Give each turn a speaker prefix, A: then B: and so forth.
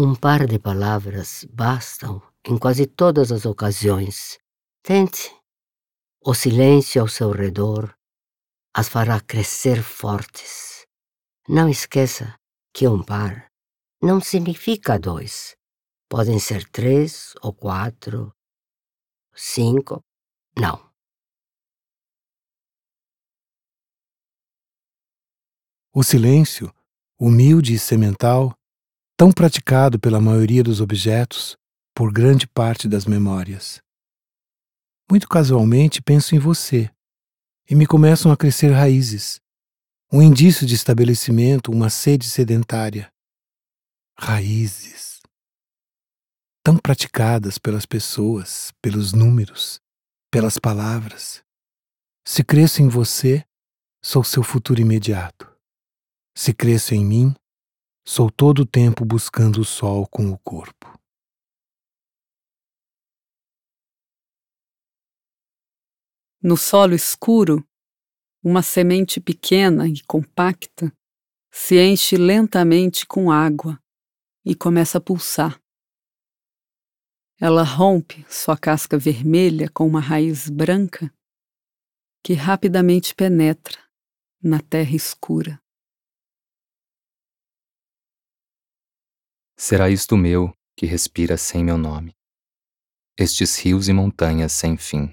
A: Um par de palavras bastam em quase todas as ocasiões. Tente. O silêncio ao seu redor as fará crescer fortes. Não esqueça que um par não significa dois. Podem ser três ou quatro, cinco. Não.
B: O silêncio, humilde e semental, tão praticado pela maioria dos objetos, por grande parte das memórias. Muito casualmente penso em você e me começam a crescer raízes, um indício de estabelecimento, uma sede sedentária. Raízes. Tão praticadas pelas pessoas, pelos números, pelas palavras. Se cresço em você, sou seu futuro imediato. Se cresço em mim, sou todo o tempo buscando o sol com o corpo.
C: No solo escuro, uma semente pequena e compacta se enche lentamente com água e começa a pulsar. Ela rompe sua casca vermelha com uma raiz branca que rapidamente penetra na terra escura.
D: Será isto meu que respira sem meu nome, estes rios e montanhas sem fim.